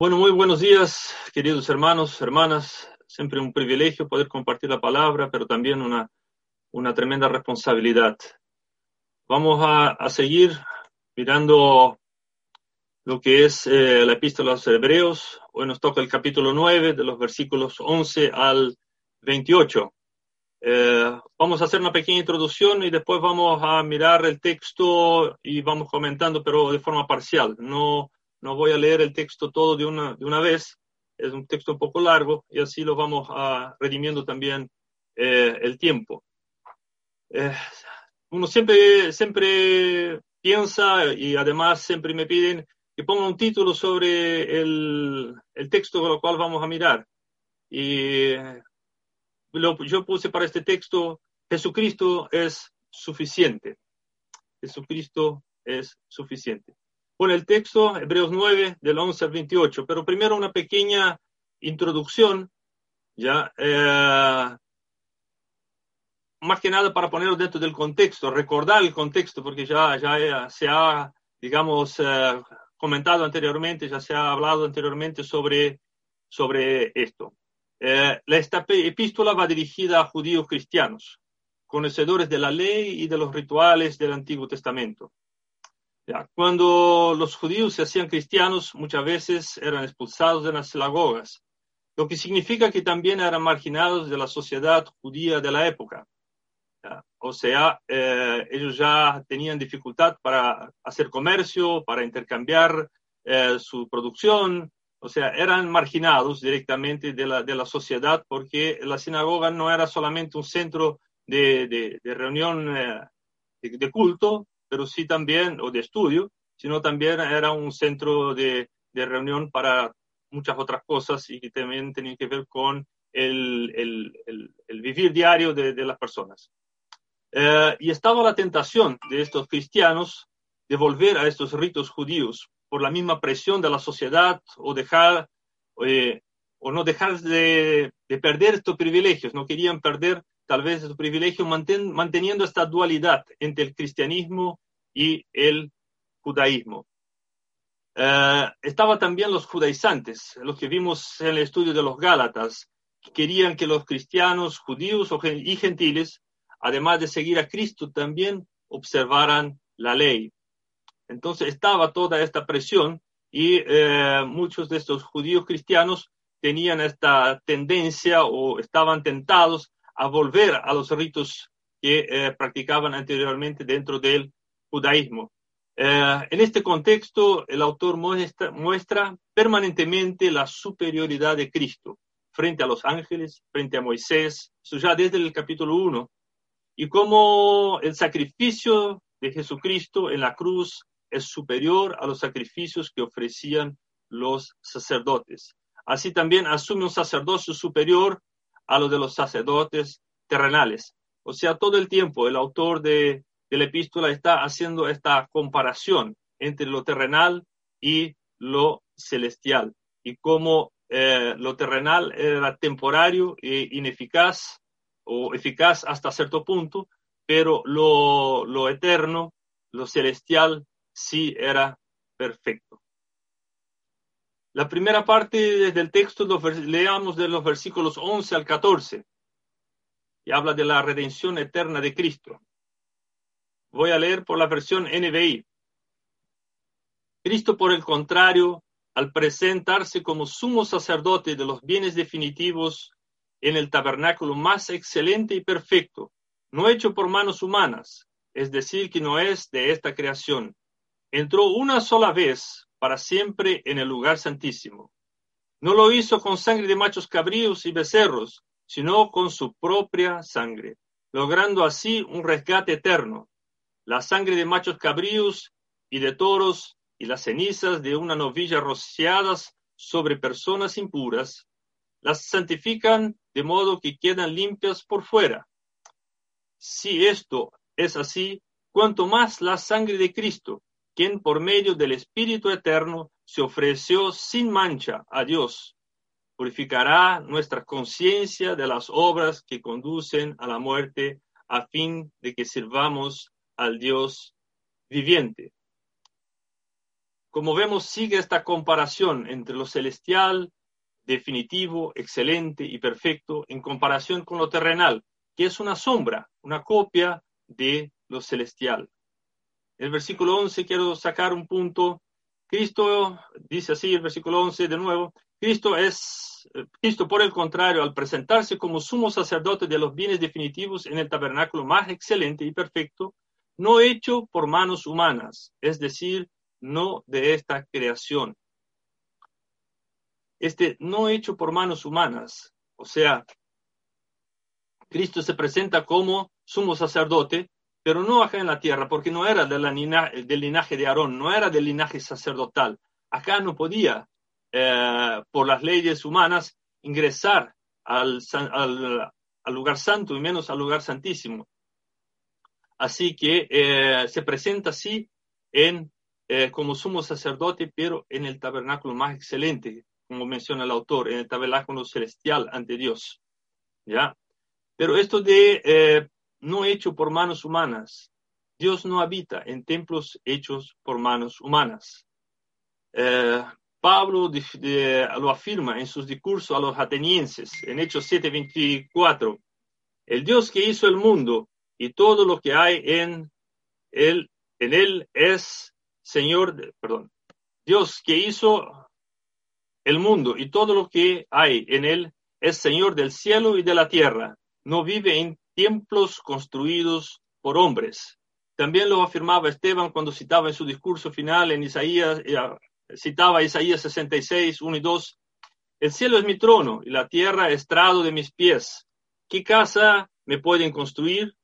Bueno, muy buenos días, queridos hermanos, hermanas. Siempre un privilegio poder compartir la palabra, pero también una, una tremenda responsabilidad. Vamos a, a seguir mirando lo que es eh, la epístola a los hebreos. Hoy nos toca el capítulo 9, de los versículos 11 al 28. Eh, vamos a hacer una pequeña introducción y después vamos a mirar el texto y vamos comentando, pero de forma parcial. No no voy a leer el texto todo de una, de una vez, es un texto un poco largo y así lo vamos a redimiendo también eh, el tiempo. Eh, uno siempre, siempre piensa y además siempre me piden que ponga un título sobre el, el texto con lo cual vamos a mirar. Y lo, yo puse para este texto, Jesucristo es suficiente. Jesucristo es suficiente con el texto, Hebreos 9, del 11 al 28. Pero primero una pequeña introducción, ya, eh, más que nada para ponerlo dentro del contexto, recordar el contexto, porque ya, ya se ha, digamos, eh, comentado anteriormente, ya se ha hablado anteriormente sobre, sobre esto. Eh, esta epístola va dirigida a judíos cristianos, conocedores de la ley y de los rituales del Antiguo Testamento. Cuando los judíos se hacían cristianos, muchas veces eran expulsados de las sinagogas, lo que significa que también eran marginados de la sociedad judía de la época. O sea, eh, ellos ya tenían dificultad para hacer comercio, para intercambiar eh, su producción, o sea, eran marginados directamente de la, de la sociedad porque la sinagoga no era solamente un centro de, de, reunión eh, de, culto, pero sí también, o de estudio, sino también era un centro de, de reunión para muchas otras cosas y que también tenían que ver con el, el, el, vivir diario de, de las personas. Eh, y estaba la tentación de estos cristianos de volver a estos ritos judíos por la misma presión de la sociedad o dejar eh, o no dejar de, de, perder estos privilegios, no querían perder tal vez su privilegio manteniendo esta dualidad entre el cristianismo y el judaísmo. Uh, estaba también los judaizantes, los que vimos en el estudio de los Gálatas, que querían que los cristianos, judíos y gentiles, además de seguir a Cristo, también observaran la ley. Entonces estaba toda esta presión y uh, muchos de estos judíos cristianos tenían esta tendencia o estaban tentados a volver a los ritos que eh, practicaban anteriormente dentro del judaísmo. Eh, en este contexto, el autor muestra, permanentemente la superioridad de Cristo frente a los ángeles, frente a Moisés, eso ya desde el capítulo 1, y cómo el sacrificio de Jesucristo en la cruz es superior a los sacrificios que ofrecían los sacerdotes. Así también asume un sacerdocio superior a lo de los sacerdotes terrenales. O sea, todo el tiempo el autor de, la epístola está haciendo esta comparación entre lo terrenal y lo celestial y cómo eh, lo terrenal era temporario e ineficaz o eficaz hasta cierto punto, pero lo, lo eterno, lo celestial, sí era perfecto. La primera parte del texto lo leamos de los versículos 11 al 14 y habla de la redención eterna de Cristo. Voy a leer por la versión NBI. Cristo, por el contrario, al presentarse como sumo sacerdote de los bienes definitivos en el tabernáculo más excelente y perfecto, no hecho por manos humanas, es decir, que no es de esta creación, entró una sola vez para siempre en el lugar santísimo. No lo hizo con sangre de machos cabríos y becerros, sino con su propia sangre, logrando así un rescate eterno. La sangre de machos cabríos y de toros y las cenizas de una novilla rociadas sobre personas impuras, las santifican de modo que quedan limpias por fuera. Si esto es así, cuanto más la sangre de Cristo, quien por medio del Espíritu Eterno se ofreció sin mancha a Dios, purificará nuestra conciencia de las obras que conducen a la muerte a fin de que sirvamos al Dios viviente. como vemos, sigue esta comparación entre lo celestial, definitivo, excelente y perfecto, en comparación con lo terrenal, que es una sombra, una copia de lo celestial. El versículo 11 quiero sacar un punto. Cristo, dice así el versículo 11 de nuevo, Cristo es, Cristo por el contrario, al presentarse como sumo sacerdote de los bienes definitivos en el tabernáculo más excelente y perfecto, no hecho por manos humanas, es decir, no de esta creación. Este no hecho por manos humanas, o sea, Cristo se presenta como sumo sacerdote, pero no acá en la tierra, porque no era del linaje de Aarón, no era del linaje sacerdotal. Acá no podía, eh, por las leyes humanas, ingresar al, lugar santo y menos al lugar santísimo. Así que eh, se presenta así en eh, como sumo sacerdote, pero en el tabernáculo más excelente, como menciona el autor, en el tabernáculo celestial ante Dios. ¿Ya? Pero esto de eh, no hecho por manos humanas, Dios no habita en templos hechos por manos humanas. Pablo lo afirma en sus discursos a los atenienses, en Hechos 7:24. El Dios que hizo el mundo y todo lo que hay en él, es Señor, perdón, Dios que hizo el mundo y todo lo que hay en él es Señor del cielo y de la tierra. No vive en templos construidos por hombres. También lo afirmaba Esteban cuando citaba en su discurso final en Isaías, eh, citaba Isaías 66, 1 y 2. El cielo es mi trono y la tierra estrado de mis pies. ¿Qué casa me pueden construir?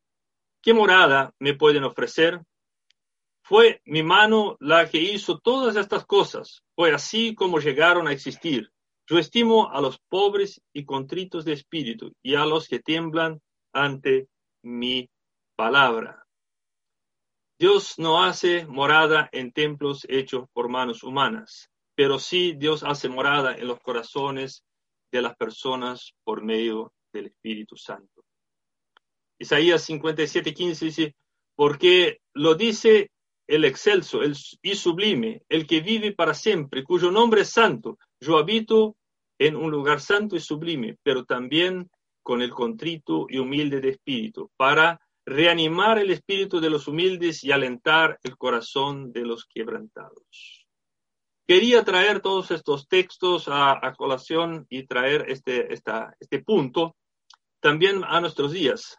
¿Qué morada me pueden ofrecer? Fue mi mano la que hizo todas estas cosas. Fue así como llegaron a existir. Yo estimo a los pobres y contritos de espíritu y a los que tiemblan ante mi palabra. Dios no hace morada en templos hechos por manos humanas, pero sí Dios hace morada en los corazones de las personas por medio del Espíritu Santo. Isaías 57, 15 dice, porque lo dice el excelso el, y sublime, el que vive para siempre, cuyo nombre es santo. Yo habito en un lugar santo y sublime, pero también con el contrito y humilde de espíritu, para reanimar el espíritu de los humildes y alentar el corazón de los quebrantados. Quería traer todos estos textos a, colación y traer este, este punto también a nuestros días,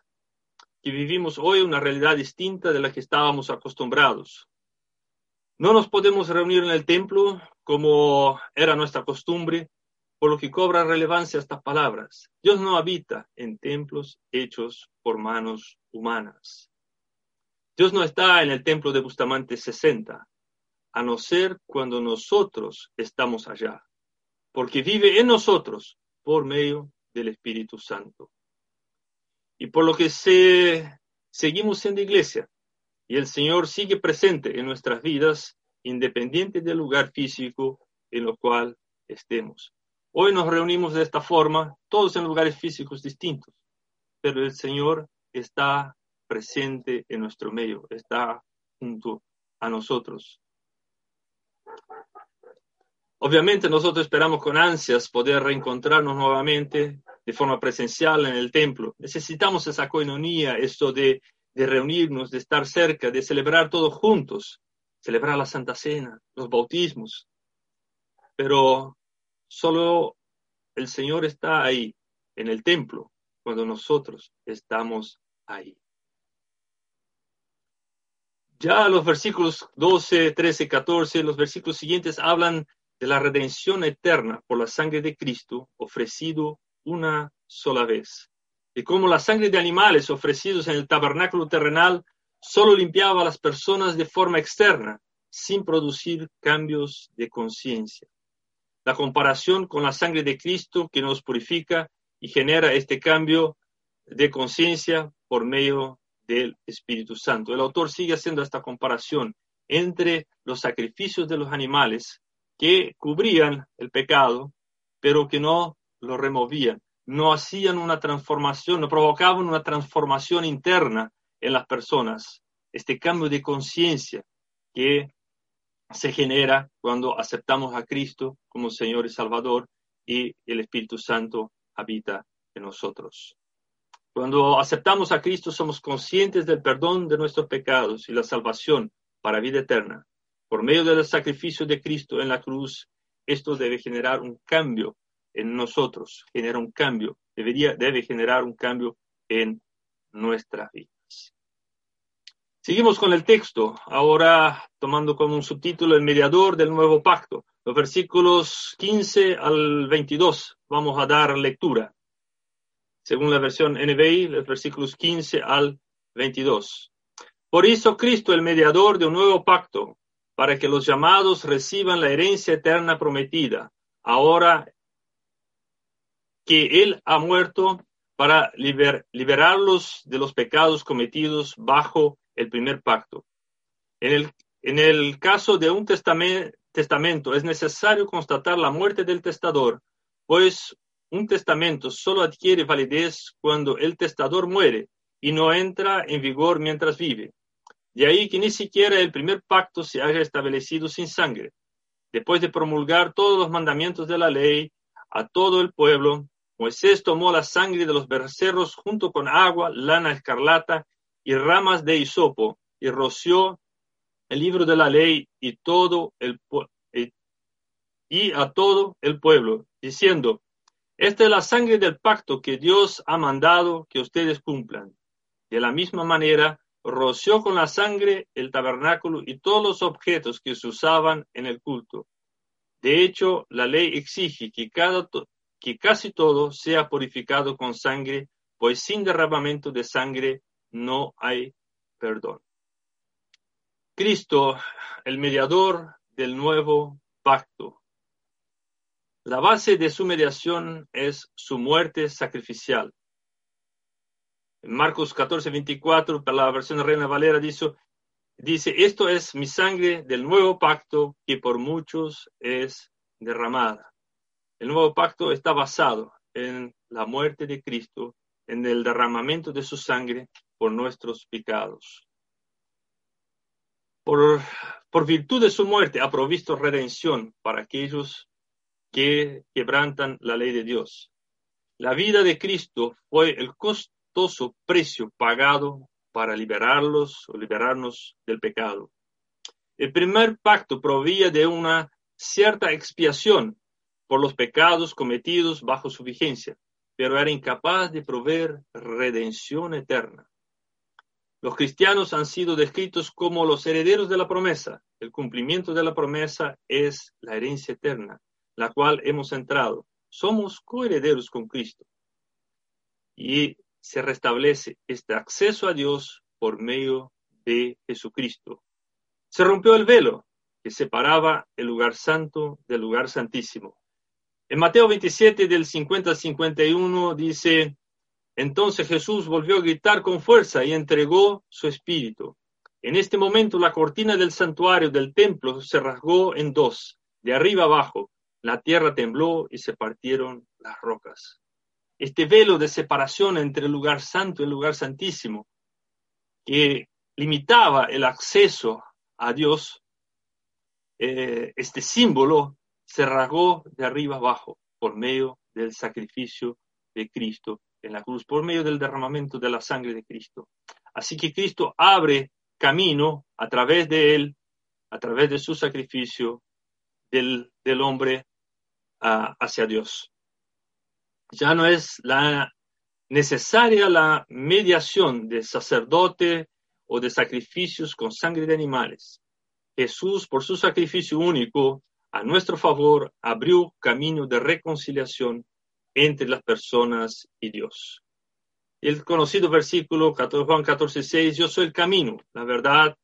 que vivimos hoy una realidad distinta de la que estábamos acostumbrados. No nos podemos reunir en el templo como era nuestra costumbre, por lo que cobra relevancia estas palabras. Dios no habita en templos hechos por manos humanas. Dios no está en el templo de Bustamante 60, a no ser cuando nosotros estamos allá, porque vive en nosotros por medio del Espíritu Santo y por lo que se, seguimos siendo iglesia y el Señor sigue presente en nuestras vidas, independiente del lugar físico en el cual estemos. Hoy nos reunimos de esta forma, todos en lugares físicos distintos, pero el Señor está presente en nuestro medio, está junto a nosotros. Obviamente nosotros esperamos con ansias poder reencontrarnos nuevamente de forma presencial en el templo. Necesitamos esa coinonía, esto de, de reunirnos, de estar cerca, de celebrar todos juntos, celebrar la Santa Cena, los bautismos. Pero solo el Señor está ahí, en el templo, cuando nosotros estamos ahí. Ya los versículos 12, 13, 14, los versículos siguientes hablan de la redención eterna por la sangre de Cristo ofrecido una sola vez, y cómo la sangre de animales ofrecidos en el tabernáculo terrenal solo limpiaba a las personas de forma externa, sin producir cambios de conciencia. La comparación con la sangre de Cristo que nos purifica y genera este cambio de conciencia por medio del Espíritu Santo. El autor sigue haciendo esta comparación entre los sacrificios de los animales que cubrían el pecado, pero que no lo removían, no hacían una transformación, no provocaban una transformación interna en las personas, este cambio de conciencia que se genera cuando aceptamos a Cristo como Señor y Salvador y el Espíritu Santo habita en nosotros. Cuando aceptamos a Cristo somos conscientes del perdón de nuestros pecados y la salvación para vida eterna. Por medio del sacrificio de Cristo en la cruz, esto debe generar un cambio en nosotros, genera un cambio, debería, debe generar un cambio en nuestras vidas. Seguimos con el texto, ahora tomando como un subtítulo el mediador del nuevo pacto. Los versículos 15 al 22 vamos a dar lectura. Según la versión NBI, los versículos 15 al 22. Por eso Cristo, el mediador de un nuevo pacto, para que los llamados reciban la herencia eterna prometida, ahora que Él ha muerto para liberarlos de los pecados cometidos bajo el primer pacto. En el, caso de un testamento es necesario constatar la muerte del testador, pues un testamento solo adquiere validez cuando el testador muere y no entra en vigor mientras vive. De ahí que ni siquiera el primer pacto se haya establecido sin sangre. Después de promulgar todos los mandamientos de la ley a todo el pueblo, Moisés tomó la sangre de los becerros junto con agua, lana escarlata y ramas de hisopo y roció el libro de la ley y y a todo el pueblo, diciendo, esta es la sangre del pacto que Dios ha mandado que ustedes cumplan. De la misma manera, roció con la sangre el tabernáculo y todos los objetos que se usaban en el culto. De hecho, la ley exige que cada, que casi todo sea purificado con sangre, pues sin derramamiento de sangre no hay perdón. Cristo, el mediador del nuevo pacto. La base de su mediación es su muerte sacrificial. En Marcos 14, 24, para la versión Reina Valera, dice, dice, esto es mi sangre del nuevo pacto que por muchos es derramada. El nuevo pacto está basado en la muerte de Cristo, en el derramamiento de su sangre por nuestros pecados. Por, por virtud de su muerte ha provisto redención para aquellos que quebrantan la ley de Dios. La vida de Cristo fue el costoso precio pagado para liberarlos o liberarnos del pecado. El primer pacto proveía de una cierta expiación por los pecados cometidos bajo su vigencia, pero era incapaz de proveer redención eterna. Los cristianos han sido descritos como los herederos de la promesa. El cumplimiento de la promesa es la herencia eterna, la cual hemos entrado. Somos coherederos con Cristo. Y se restablece este acceso a Dios por medio de Jesucristo. Se rompió el velo que separaba el lugar santo del lugar santísimo. En Mateo 27 del 50 al 51 dice, entonces Jesús volvió a gritar con fuerza y entregó su espíritu. En este momento la cortina del santuario del templo se rasgó en dos, de arriba abajo. La tierra tembló y se partieron las rocas. Este velo de separación entre el lugar santo y el lugar santísimo, que limitaba el acceso a Dios, eh, este símbolo se rasgó de arriba abajo por medio del sacrificio de Cristo en la cruz, por medio del derramamiento de la sangre de Cristo. Así que Cristo abre camino a través de él, a través de su sacrificio del, del hombre hacia Dios. Ya no es la necesaria la mediación de sacerdote o de sacrificios con sangre de animales. Jesús, por su sacrificio único, a nuestro favor, abrió camino de reconciliación entre las personas y Dios. El conocido versículo Juan 14, 6, yo soy el camino, la verdad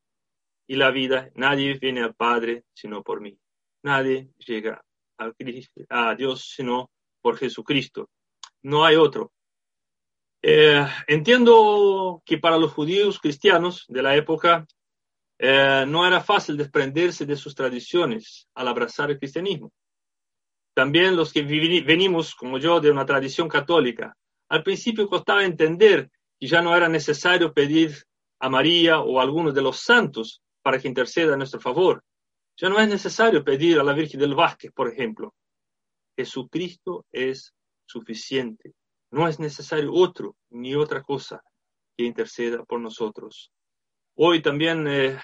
y la vida. Nadie viene al Padre sino por mí. Nadie llega a Dios sino por Jesucristo. No hay otro. Eh, entiendo que para los judíos cristianos de la época eh, no era fácil desprenderse de sus tradiciones al abrazar el cristianismo. También los que venimos, como yo, de una tradición católica, al principio costaba entender que ya no era necesario pedir a María o a algunos de los santos para que interceda a nuestro favor. Ya no es necesario pedir a la Virgen del Vázquez, por ejemplo. Jesucristo es suficiente. No es necesario otro ni otra cosa que interceda por nosotros. Hoy también eh,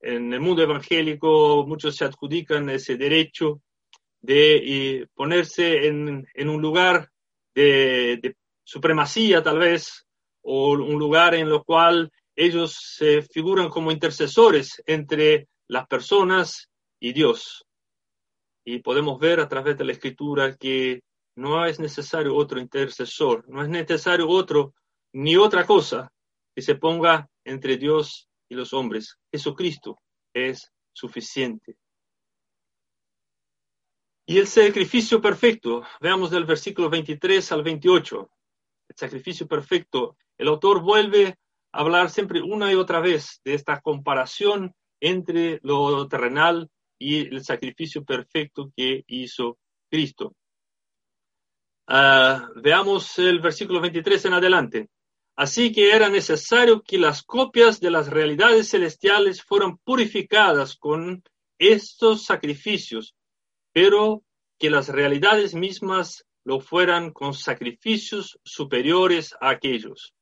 en el mundo evangélico muchos se adjudican ese derecho de ponerse en, un lugar de, supremacía tal vez, o un lugar en lo cual ellos se figuran como intercesores entre las personas y Dios. Y podemos ver a través de la escritura que no es necesario otro intercesor, no es necesario otro ni otra cosa que se ponga entre Dios y los hombres. Jesucristo es suficiente. Y el sacrificio perfecto, veamos del versículo 23 al 28, el sacrificio perfecto, el autor vuelve a hablar siempre una y otra vez de esta comparación entre lo terrenal y el sacrificio perfecto que hizo Cristo. Ah, veamos el versículo 23 en adelante. Así que era necesario que las copias de las realidades celestiales fueran purificadas con estos sacrificios, pero que las realidades mismas lo fueran con sacrificios superiores a aquellos.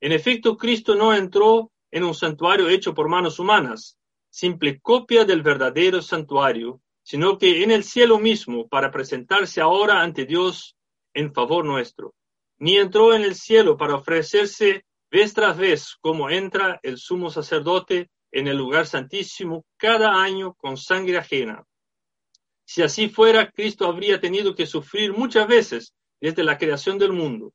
En efecto, Cristo no entró en un santuario hecho por manos humanas, simple copia del verdadero santuario, sino que en el cielo mismo para presentarse ahora ante Dios en favor nuestro ni entró en el cielo para ofrecerse vez tras vez como entra el sumo sacerdote en el lugar santísimo cada año con sangre ajena. Si así fuera, Cristo habría tenido que sufrir muchas veces desde la creación del mundo.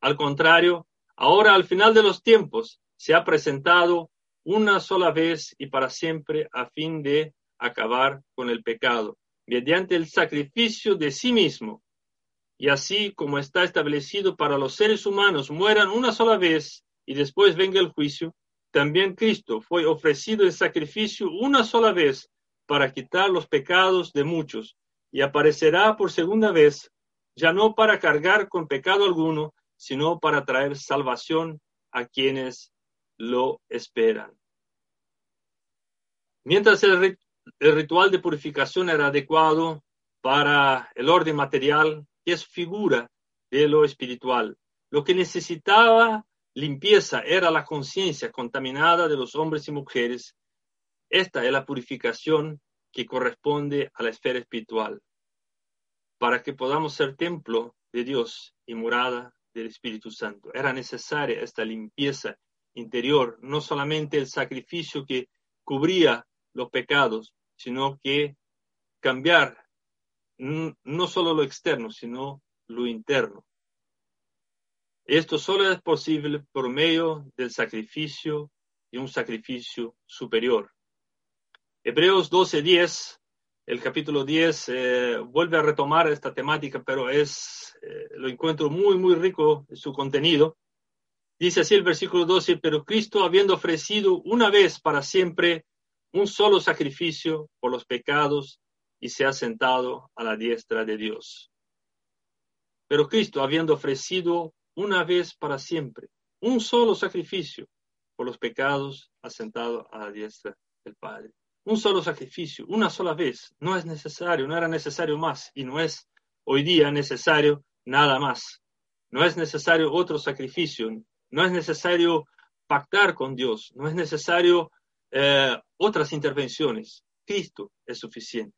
Al contrario, ahora al final de los tiempos se ha presentado una sola vez y para siempre a fin de acabar con el pecado, mediante el sacrificio de sí mismo y así como está establecido para los seres humanos mueran una sola vez y después venga el juicio, también Cristo fue ofrecido en sacrificio una sola vez para quitar los pecados de muchos y aparecerá por segunda vez, ya no para cargar con pecado alguno, sino para traer salvación a quienes lo esperan. Mientras el, ritual de purificación era adecuado para el orden material, es figura de lo espiritual. Lo que necesitaba limpieza era la conciencia contaminada de los hombres y mujeres. Esta es la purificación que corresponde a la esfera espiritual, para que podamos ser templo de Dios y morada del Espíritu Santo. Era necesaria esta limpieza interior, no solamente el sacrificio que cubría los pecados, sino que cambiar no solo lo externo, sino lo interno. Esto solo es posible por medio del sacrificio y un sacrificio superior. Hebreos 12:10, el capítulo 10, eh, vuelve a retomar esta temática, pero es, eh, lo encuentro muy, muy rico en su contenido. Dice así el versículo 12, pero Cristo habiendo ofrecido una vez para siempre un solo sacrificio por los pecados, y se ha sentado a la diestra de Dios. Pero Cristo, habiendo ofrecido una vez para siempre un solo sacrificio por los pecados, ha sentado a la diestra del Padre. Un solo sacrificio, una sola vez, no es necesario, no era necesario más y no es hoy día necesario nada más. No es necesario otro sacrificio, no es necesario pactar con Dios, no es necesario eh, otras intervenciones. Cristo es suficiente.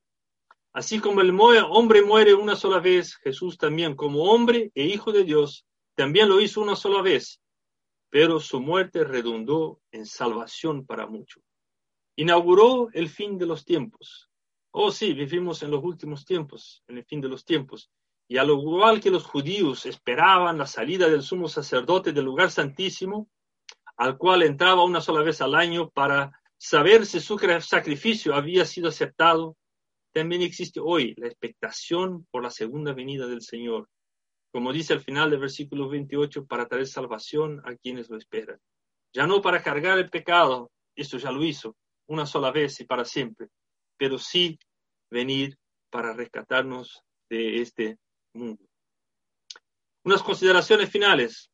Así como el hombre muere una sola vez, Jesús también como hombre e hijo de Dios, también lo hizo una sola vez, pero su muerte redundó en salvación para muchos. Inauguró el fin de los tiempos. Oh sí, vivimos en los últimos tiempos, en el fin de los tiempos. Y al igual que los judíos esperaban la salida del sumo sacerdote del lugar santísimo, al cual entraba una sola vez al año para saber si su sacrificio había sido aceptado, también existe hoy la expectación por la segunda venida del Señor, como dice al final del versículo 28, para traer salvación a quienes lo esperan. Ya no para cargar el pecado, esto ya lo hizo una sola vez y para siempre, pero sí venir para rescatarnos de este mundo. Unas consideraciones finales.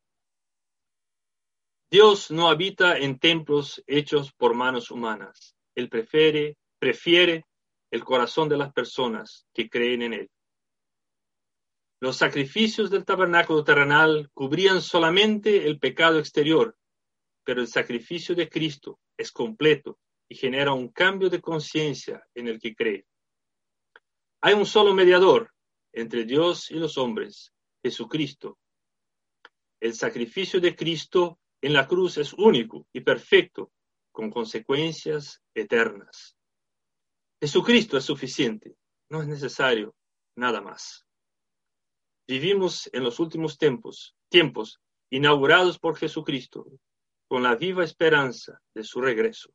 Dios no habita en templos hechos por manos humanas. Él prefiere, prefiere el corazón de las personas que creen en Él. Los sacrificios del tabernáculo terrenal cubrían solamente el pecado exterior, pero el sacrificio de Cristo es completo y genera un cambio de conciencia en el que cree. Hay un solo mediador entre Dios y los hombres, Jesucristo. El sacrificio de Cristo en la cruz es único y perfecto, con consecuencias eternas. Jesucristo es suficiente, no es necesario nada más. Vivimos en los últimos tiempos, tiempos inaugurados por Jesucristo, con la viva esperanza de su regreso.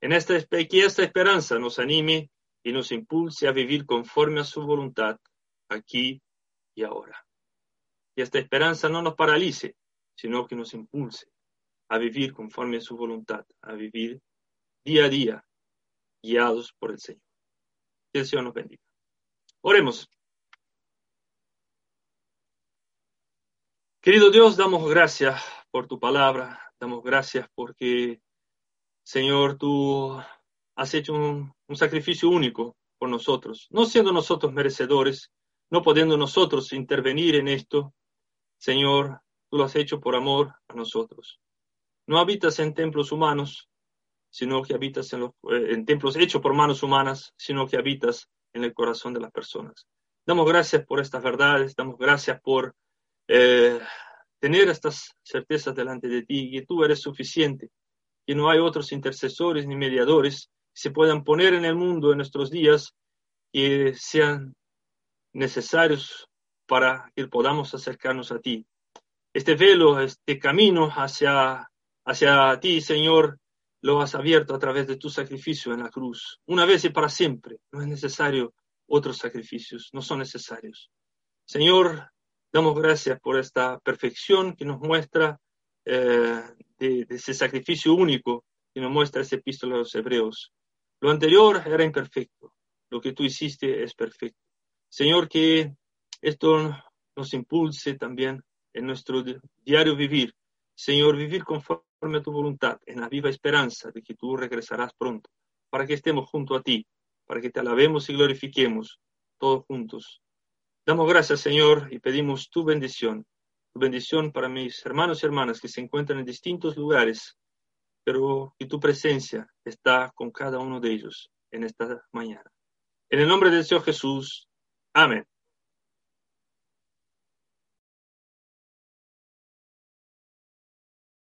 En esta, que esta esperanza nos anime y nos impulse a vivir conforme a su voluntad aquí y ahora. Y esta esperanza no nos paralice, sino que nos impulse a vivir conforme a su voluntad, a vivir día a día guiados por el Señor. Que el Señor nos bendiga. Oremos. Querido Dios, damos gracias por tu palabra, damos gracias porque, Señor, tú has hecho un, un sacrificio único por nosotros, no siendo nosotros merecedores, no pudiendo nosotros intervenir en esto, Señor, tú lo has hecho por amor a nosotros. No habitas en templos humanos, sino que habitas eh, en templos hechos por manos humanas, sino que habitas en el corazón de las personas. Damos gracias por estas verdades, damos gracias por eh, tener estas certezas delante de ti, que tú eres suficiente, que no hay otros intercesores ni mediadores que se puedan poner en el mundo en nuestros días que sean necesarios para que podamos acercarnos a ti. Este velo, este camino hacia, hacia ti, Señor, lo has abierto a través de tu sacrificio en la cruz, una vez y para siempre. No es necesario otros sacrificios, no son necesarios. Señor, damos gracias por esta perfección que nos muestra eh, de, ese sacrificio único que nos muestra ese epístola de los hebreos. Lo anterior era imperfecto, lo que tú hiciste es perfecto. Señor, que esto nos impulse también en nuestro diario vivir. Señor, vivir conforme tu voluntad, en la viva esperanza de que tú regresarás pronto, para que estemos junto a ti, para que te alabemos y glorifiquemos todos juntos. Damos gracias, Señor, y pedimos tu bendición, tu bendición para mis hermanos y hermanas que se encuentran en distintos lugares, pero que tu presencia está con cada uno de ellos en esta mañana. En el nombre del Señor Jesús. Amén.